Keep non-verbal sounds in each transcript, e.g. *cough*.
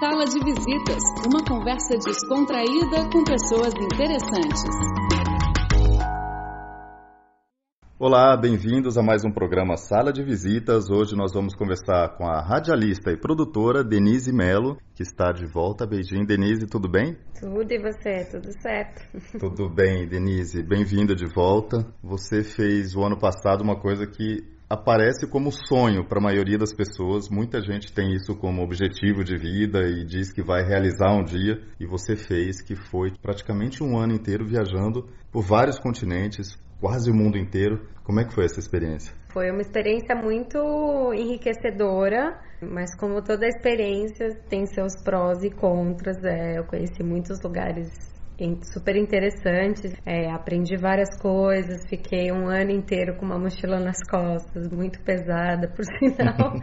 Sala de Visitas, uma conversa descontraída com pessoas interessantes. Olá, bem-vindos a mais um programa Sala de Visitas. Hoje nós vamos conversar com a radialista e produtora Denise Melo, que está de volta. Beijinho, Denise, tudo bem? Tudo e você, tudo certo? *laughs* Tudo bem, Denise. Bem-vinda de volta. Você fez o ano passado uma coisa que aparece como sonho para a maioria das pessoas. Muita gente tem isso como objetivo de vida e diz que vai realizar um dia. E você fez, que foi praticamente um ano inteiro viajando por vários continentes, quase o mundo inteiro. Como é que foi essa experiência? Foi uma experiência muito enriquecedora, mas como toda experiência tem seus prós e contras. É, eu conheci muitos lugares super interessantes. É, aprendi várias coisas, fiquei um ano inteiro com uma mochila nas costas, muito pesada, por *laughs* sinal.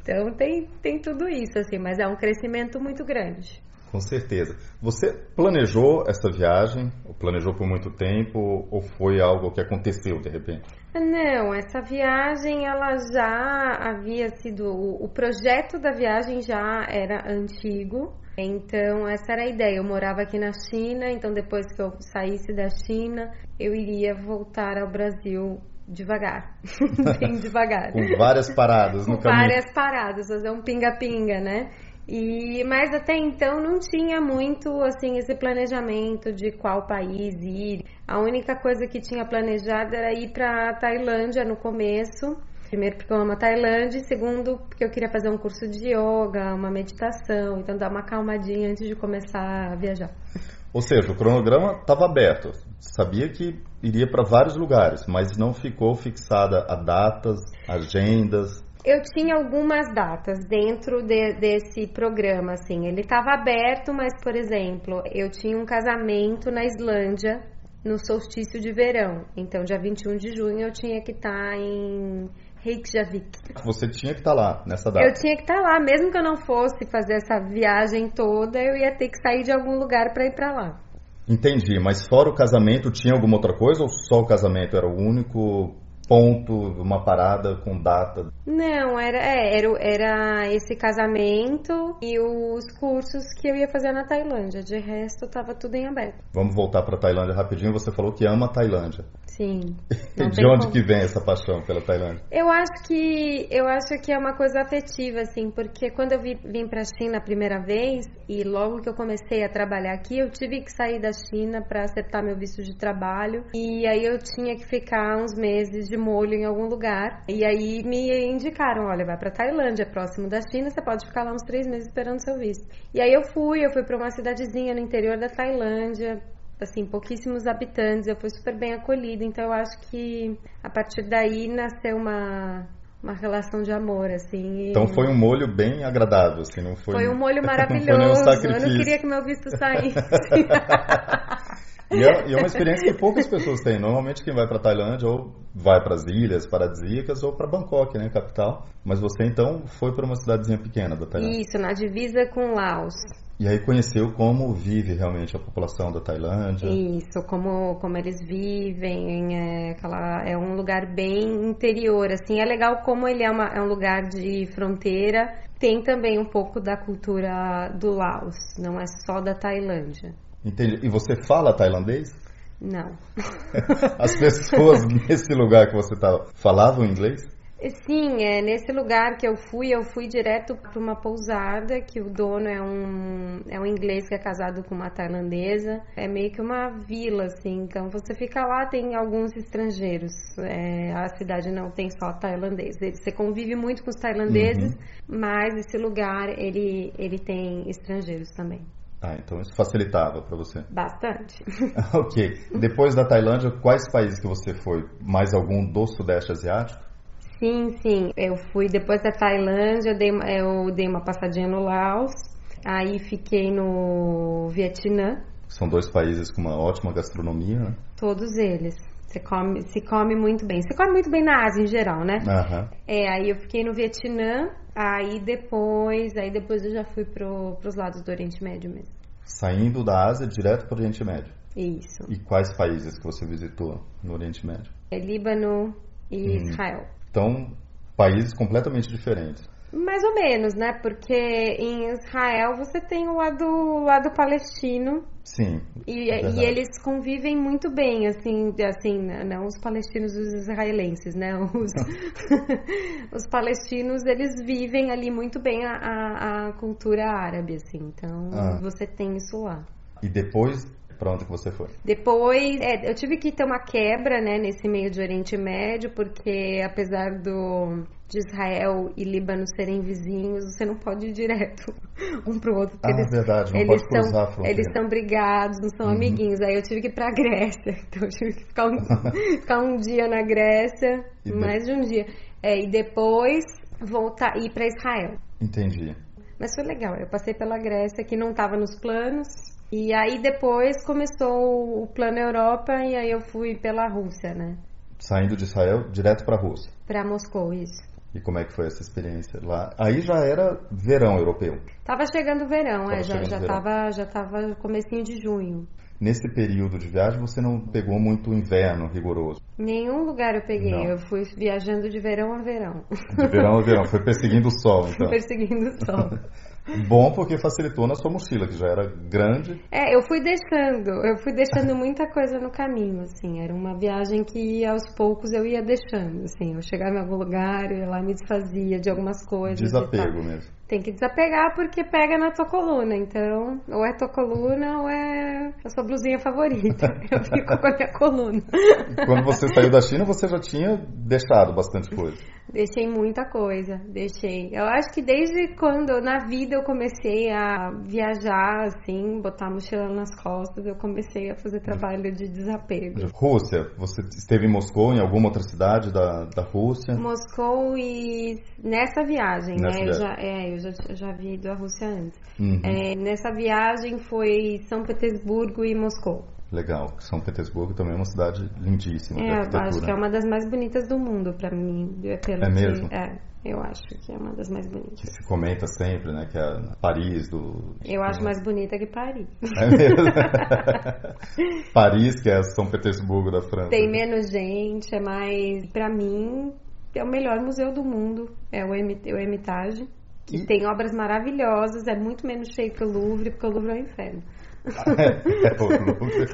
então tem, tem tudo isso, assim, mas é um crescimento muito grande. Com certeza. Você planejou essa viagem? Ou planejou por muito tempo? Ou foi algo que aconteceu de repente? Não, essa viagem ela já havia sido. O projeto da viagem já era antigo. Então, essa era a ideia. Eu morava aqui na China, então depois que eu saísse da China, eu iria voltar ao Brasil devagar, *laughs* bem *laughs* devagar. Com várias paradas no Com caminho. várias paradas, fazer um pinga-pinga, né? E, mas até então não tinha muito assim esse planejamento de qual país ir. A única coisa que tinha planejado era ir para Tailândia no começo. Primeiro porque eu amo a Tailândia e segundo porque eu queria fazer um curso de yoga, uma meditação, então dar uma calmadinha antes de começar a viajar. Ou seja, o cronograma estava aberto. Sabia que iria para vários lugares, mas não ficou fixada a datas, agendas. Eu tinha algumas datas dentro de, desse programa, assim. Ele estava aberto, mas, por exemplo, eu tinha um casamento na Islândia no solstício de verão. Então, dia 21 de junho, eu tinha que estar tá em Reykjavik. Você tinha que estar tá lá nessa data? Eu tinha que estar tá lá, mesmo que eu não fosse fazer essa viagem toda, eu ia ter que sair de algum lugar para ir para lá. Entendi, mas fora o casamento, tinha alguma outra coisa ou só o casamento era o único ponto, uma parada com data? Não, era, é, era, era esse casamento e os cursos que eu ia fazer na Tailândia. De resto, estava tudo em aberto. Vamos voltar para Tailândia rapidinho. Você falou que ama a Tailândia. Sim. *laughs* de onde como. que vem essa paixão pela Tailândia? Eu acho que eu acho que é uma coisa afetiva, assim, porque quando eu vim, vim para a China a primeira vez e logo que eu comecei a trabalhar aqui, eu tive que sair da China para acertar meu visto de trabalho e aí eu tinha que ficar uns meses de molho em algum lugar e aí me indicaram, olha, vai para Tailândia, próximo da China, você pode ficar lá uns três meses esperando seu visto. E aí eu fui, eu fui para uma cidadezinha no interior da Tailândia, assim, pouquíssimos habitantes, eu fui super bem acolhida, então eu acho que a partir daí nasceu uma, uma relação de amor, assim. Então foi um molho bem agradável, assim, não foi... Foi um molho *laughs* maravilhoso, não eu não queria que meu visto saísse. *laughs* e, é, e é uma experiência que poucas pessoas têm. Normalmente quem vai para Tailândia ou vai para as ilhas paradisíacas ou para Bangkok, né, capital. Mas você então foi para uma cidadezinha pequena da Tailândia. Isso, na divisa com Laos. E aí conheceu como vive realmente a população da Tailândia. Isso, como, como eles vivem, é, aquela, é um lugar bem interior, assim, é legal como ele é, uma, é um lugar de fronteira, tem também um pouco da cultura do Laos, não é só da Tailândia. Entendi. E você fala tailandês? Não. *laughs* As pessoas *laughs* nesse lugar que você estava falavam inglês? Sim, é, nesse lugar que eu fui, eu fui direto para uma pousada que o dono é um, é um inglês que é casado com uma tailandesa. É meio que uma vila, assim. Então você fica lá, tem alguns estrangeiros. É, a cidade não tem só tailandês. Você convive muito com os tailandeses, uhum. mas esse lugar ele, ele tem estrangeiros também. Ah, então isso facilitava para você? Bastante. *laughs* ok. Depois da Tailândia, quais países que você foi? Mais algum do Sudeste Asiático? Sim, sim. Eu fui depois da Tailândia, eu dei, eu dei uma passadinha no Laos, aí fiquei no Vietnã. São dois países com uma ótima gastronomia, né? Todos eles. Você come, se come muito bem. Você come muito bem na Ásia em geral, né? Uhum. É, aí eu fiquei no Vietnã, aí depois, aí depois eu já fui pro, pros lados do Oriente Médio mesmo. Saindo da Ásia direto para o Oriente Médio. Isso. E quais países que você visitou no Oriente Médio? É Líbano e hum. Israel. Então, países completamente diferentes. Mais ou menos, né? Porque em Israel você tem o lado, lado palestino. Sim. E, é e eles convivem muito bem, assim, assim, não os palestinos os israelenses, né? *laughs* Os, *laughs* os palestinos, eles vivem ali muito bem a, a, a cultura árabe, assim. Então, ah. você tem isso lá. E depois para onde que você foi? Depois, é, eu tive que ter uma quebra, né, nesse meio de Oriente Médio, porque apesar do de Israel e Líbano serem vizinhos, você não pode ir direto *laughs* um pro outro. Ah, eles, verdade, não eles pode cruzar são. Eles são brigados, não são uhum. amiguinhos. Aí eu tive que ir pra Grécia, *laughs* então eu tive que ficar um, *laughs* ficar um dia na Grécia, e mais de um dia. É, e depois voltar, ir para Israel. Entendi. Mas foi legal, eu passei pela Grécia, que não estava nos planos, e aí depois começou o plano Europa e aí eu fui pela Rússia, né? Saindo de Israel direto para a Rússia. Para Moscou, isso. E como é que foi essa experiência lá? Aí já era verão europeu. Tava chegando o verão, tava é, já já verão. tava já tava comecinho de junho. Nesse período de viagem você não pegou muito inverno rigoroso? Nenhum lugar eu peguei, não. eu fui viajando de verão a verão. De verão a verão, foi perseguindo o sol, *laughs* então. perseguindo o sol. *laughs* Bom porque facilitou na sua mochila, que já era grande. É, eu fui deixando, eu fui deixando muita coisa no caminho, assim. Era uma viagem que aos poucos eu ia deixando, assim. Eu chegava em algum lugar, eu ia lá me desfazia de algumas coisas. Desapego mesmo tem que desapegar porque pega na tua coluna. Então, ou é tua coluna ou é a sua blusinha favorita. *laughs* Eu fico com a minha coluna. Quando você saiu da China, você já tinha deixado bastante coisa. Deixei muita coisa, deixei. Eu acho que desde quando na vida eu comecei a viajar, assim, botar a mochila nas costas, eu comecei a fazer trabalho de desapego. Rússia, você esteve em Moscou, em alguma outra cidade da, da Rússia? Moscou e nessa viagem, nessa né? Viagem. Eu já, é, eu já, já vi da Rússia antes. Uhum. É, nessa viagem foi São Petersburgo e Moscou. Legal. São Petersburgo também é uma cidade lindíssima. É, eu acho que é uma das mais bonitas do mundo para mim. Pelo é mesmo? Que, é, eu acho que é uma das mais bonitas. Que se comenta sempre, né? Que é Paris do. Eu acho mais bonita que Paris. É mesmo? *laughs* Paris, que é São Petersburgo da França. Tem menos gente, é mais. Para mim, é o melhor museu do mundo. É o, o Hermitage. Que e... tem obras maravilhosas, é muito menos cheio que o Louvre, porque o Louvre é um inferno. *laughs* é, é, o Louvre.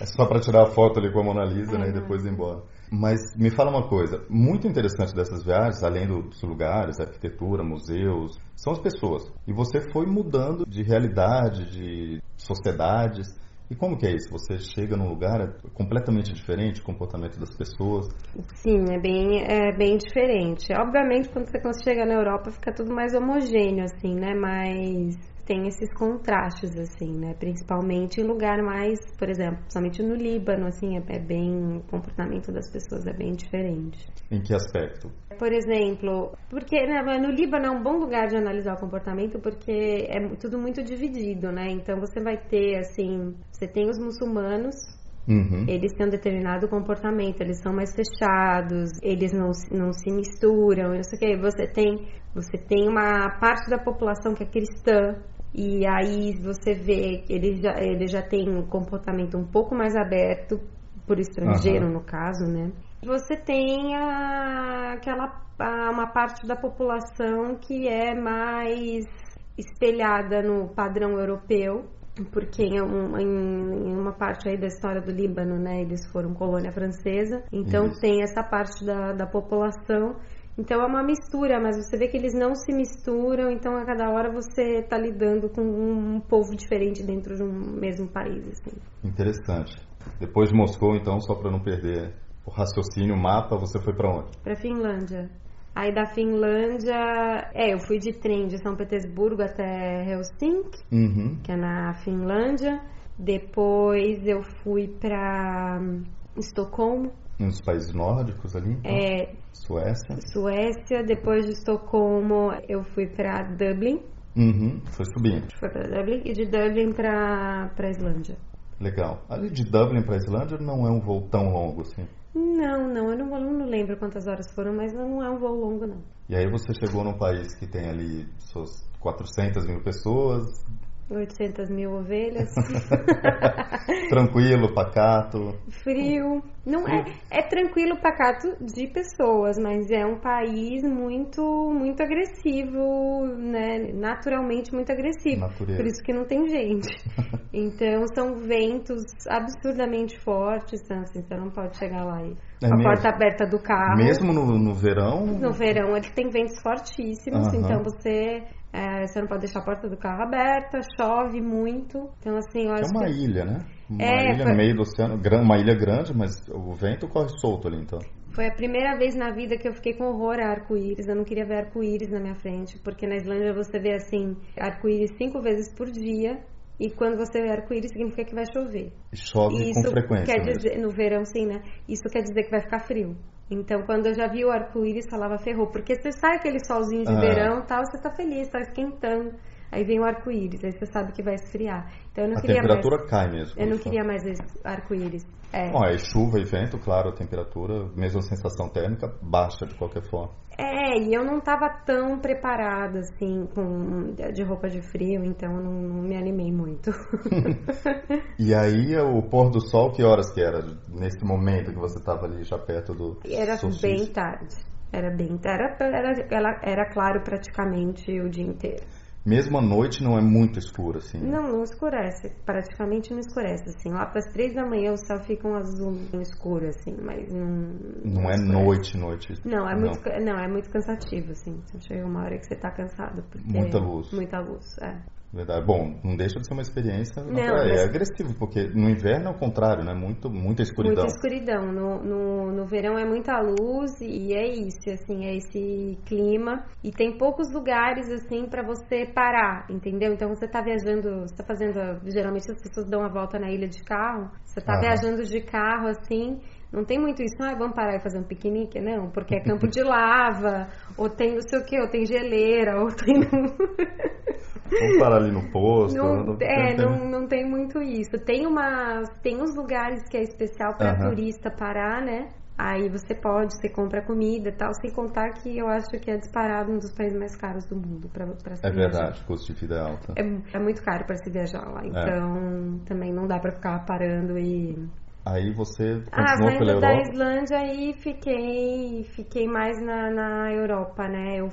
é só para tirar a foto ali com a Mona Lisa uhum. né, e depois ir embora. Mas me fala uma coisa, muito interessante dessas viagens, além dos lugares, arquitetura, museus, são as pessoas. E você foi mudando de realidade, de sociedades. E como que é isso? Você chega num lugar é completamente diferente o comportamento das pessoas? Sim, é bem, é bem diferente. Obviamente, quando você, quando você chega na Europa, fica tudo mais homogêneo, assim, né? Mas tem esses contrastes, assim, né? Principalmente em lugar mais, por exemplo, principalmente no Líbano, assim, é, é bem. O comportamento das pessoas é bem diferente. Em que aspecto? Por exemplo, porque né, no Líbano é um bom lugar de analisar o comportamento porque é tudo muito dividido, né? Então você vai ter, assim, você tem os muçulmanos, Uhum. Eles têm um determinado comportamento, eles são mais fechados, eles não, não se misturam, não sei o que. Você tem, você tem uma parte da população que é cristã, e aí você vê que ele já, ele já tem um comportamento um pouco mais aberto, por estrangeiro uhum. no caso, né? Você tem a, aquela a, uma parte da população que é mais espelhada no padrão europeu, porque em, em, uma parte aí da história do Líbano, né, eles foram colônia francesa, então Isso. tem essa parte da, da população então é uma mistura, mas você vê que eles não se misturam, então a cada hora você está lidando com um povo diferente dentro de um mesmo país. Assim. Interessante. Depois de Moscou, então, só para não perder o raciocínio, o mapa, você foi para onde? Para Finlândia. Aí da Finlândia, é, eu fui de trem de São Petersburgo até Helsinki, uhum. que é na Finlândia. Depois eu fui para Estocolmo, nos países nórdicos ali? Então? É. Suécia? Suécia, depois de Estocolmo eu fui para Dublin. Uhum, foi subindo. Foi para Dublin e de Dublin para para Islândia. Legal. Ali de Dublin para Islândia não é um voo tão longo assim? Não, não, eu não, eu não lembro quantas horas foram, mas não é um voo longo não. E aí você chegou num país que tem ali suas 400 mil pessoas, 800 mil ovelhas. *laughs* tranquilo, pacato. Frio. Não é, é tranquilo, pacato de pessoas, mas é um país muito, muito agressivo, né? Naturalmente muito agressivo. Natureza. Por isso que não tem gente. *laughs* Então são ventos absurdamente fortes, então, assim, você não pode chegar lá e É a mesmo? porta aberta do carro. Mesmo no, no verão? No verão ele tem ventos fortíssimos, então você, é, você não pode deixar a porta do carro aberta, chove muito. Então assim, eu É acho uma que ilha, né? Uma É, ilha foi- no meio do oceano, uma ilha grande, mas o vento corre solto ali, então. foi a primeira vez na vida que eu fiquei com horror a arco-íris. Eu não queria ver arco-íris na minha frente, porque na Islândia você vê assim, arco-íris cinco vezes por dia. E quando você vê arco-íris significa que vai chover. Chove E com isso frequência. quer mesmo. dizer, no verão sim, né? Isso quer dizer que vai ficar frio. Então, quando eu já vi o arco-íris, falava ferrou, porque você sai aquele solzinho de Ah. verão, tal, você tá feliz, tá esquentando. Aí vem o arco-íris, aí você sabe que vai esfriar. Então eu não A queria temperatura mais. cai mesmo. Eu não queria mais arco-íris. É. Bom, aí chuva e vento, claro, a temperatura, mesmo a sensação térmica, baixa de qualquer forma. É, e eu não tava tão preparada, assim, com, de roupa de frio, então eu não, não me animei muito. *laughs* E aí, o pôr do sol, que horas que era? Nesse momento que você estava ali já perto do Era solstício? bem tarde. Era bem era, era, era, era claro praticamente o dia inteiro. Mesmo à noite não é muito escuro, assim. né? Não, não escurece. Praticamente não escurece, assim. Lá para as três da manhã o céu fica um azul escuro, assim, mas não. Não é escurece. noite, noite. Não, é muito, ca- não, é muito cansativo, assim. Então, Chega uma hora que você tá cansado. Muita luz. Muita luz, é. Verdade. Bom, não deixa de ser uma experiência. Não, natural. mas- É agressivo, porque no inverno é o contrário, né? Muito, muita escuridão. Muita escuridão. No, no, no verão é muita luz e é isso, assim, é esse clima. E tem poucos lugares, assim, para você parar, entendeu? Então você tá viajando, você tá fazendo. Geralmente as pessoas dão uma volta na ilha de carro. Você tá Aham. viajando de carro, assim. Não tem muito isso, ah, vamos parar e fazer um piquenique, não, porque é campo de lava, *laughs* ou tem não sei o que, ou tem geleira, ou tem. *laughs* Vamos parar ali no posto. Não, tem- é, tem- não, não tem muito isso. Tem umas, tem uns lugares que é especial para Aham. turista parar, né? Aí você pode, você compra comida e tal, sem contar que eu acho que é disparado um dos países mais caros do mundo para se É viajar. verdade, custo de vida é alto. É, é muito caro para se viajar lá, então também não dá para ficar parando e Aí você ah, continuou pela saindo da Europa? Islândia aí fiquei, fiquei mais na, na Europa, né? Eu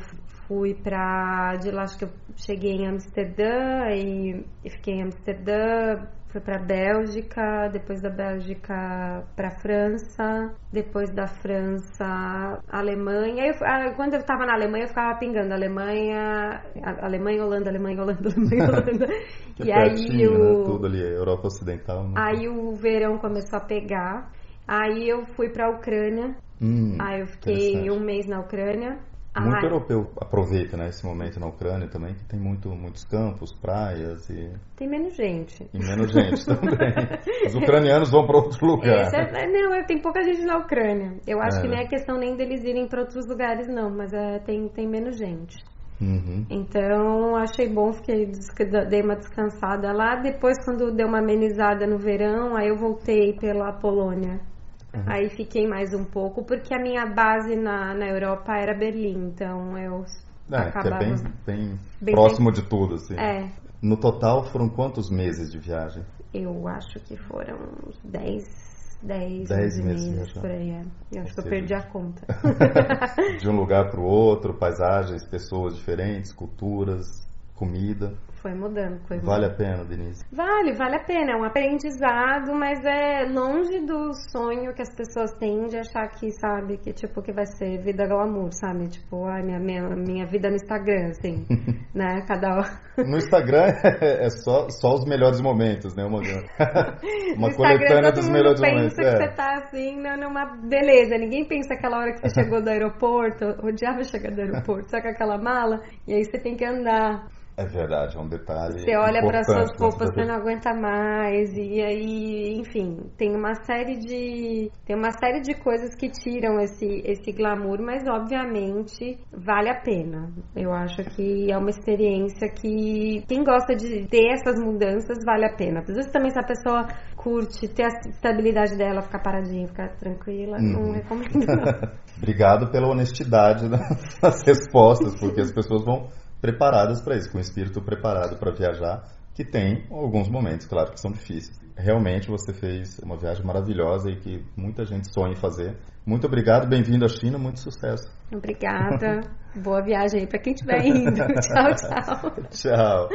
fui pra. De lá acho que eu cheguei em Amsterdã e, e fiquei em Amsterdã, fui pra Bélgica, depois da Bélgica pra França, depois da França Alemanha. Eu ah, quando eu tava na Alemanha eu ficava pingando Alemanha, Alemanha, Holanda, Alemanha, Holanda, *laughs* Alemanha, Holanda. Que e é aí pertinho, né? o. Tudo ali, Europa Ocidental. Né? Aí o verão começou a pegar. Aí eu fui pra Ucrânia. Hum, Aí eu fiquei um mês na Ucrânia. Muito Ah, europeu aproveita né, esse momento na Ucrânia também, que tem muito, muitos campos, praias e, tem menos gente. e menos gente *laughs* também. Os ucranianos vão para outro lugar. Esse é- não, é- tem pouca gente na Ucrânia. Eu acho É, que não é questão nem deles irem para outros lugares, não, mas é, tem, tem menos gente. Uhum. Então achei bom, fiquei dei uma descansada lá. Depois, quando deu uma amenizada no verão, aí eu voltei pela Polônia. Uhum. Aí fiquei mais um pouco, porque a minha base na, na Europa era Berlim, então eu É, que é acabava. bem, bem, Bem próximo de tudo, assim. É, No total foram quantos meses de viagem? Eu acho que foram uns 10, 10, Dez 11 meses meses por aí. é. Eu acho que eu perdi a conta. *laughs* De um lugar para o outro, paisagens, pessoas diferentes, culturas, comida. Foi mudando, mudando. Vale a pena, Denise? Vale, vale a pena. É um aprendizado, mas é longe do sonho que as pessoas têm de achar que, sabe, que tipo, que vai ser vida glamour, sabe? Tipo, ai, minha, minha, minha vida no Instagram, assim, *laughs* né? Cada hora. No Instagram é só, só os melhores momentos, né? Uma, *laughs* uma coletânea dos melhores pensa momentos. que é. você tá assim, né, numa beleza. Ninguém pensa aquela hora que você *laughs* chegou do aeroporto, odiava chegar do aeroporto, só com aquela mala, e aí você tem que andar. É verdade, é um detalhe. Você olha para suas importante roupas, você não aguenta mais e aí, enfim, tem uma série de tem uma série de coisas que tiram esse esse glamour, mas obviamente vale a pena. Eu acho que é uma experiência que quem gosta de ter essas mudanças vale a pena. Às vezes também se a pessoa curte ter a estabilidade dela, ficar paradinha, ficar tranquila, não Uhum. recomendo não. *laughs* Obrigado pela honestidade *laughs* nas respostas, porque as *laughs* pessoas vão preparadas para isso, com o espírito preparado para viajar, que tem alguns momentos, claro, que são difíceis. Realmente você fez uma viagem maravilhosa e que muita gente sonha em fazer. Muito obrigado, bem-vindo à China, muito sucesso. Obrigada. *laughs* Boa viagem aí para quem estiver indo. *laughs* tchau, tchau. tchau.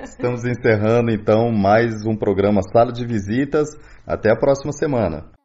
Estamos encerrando então mais um programa Sala de Visitas. Até a próxima semana.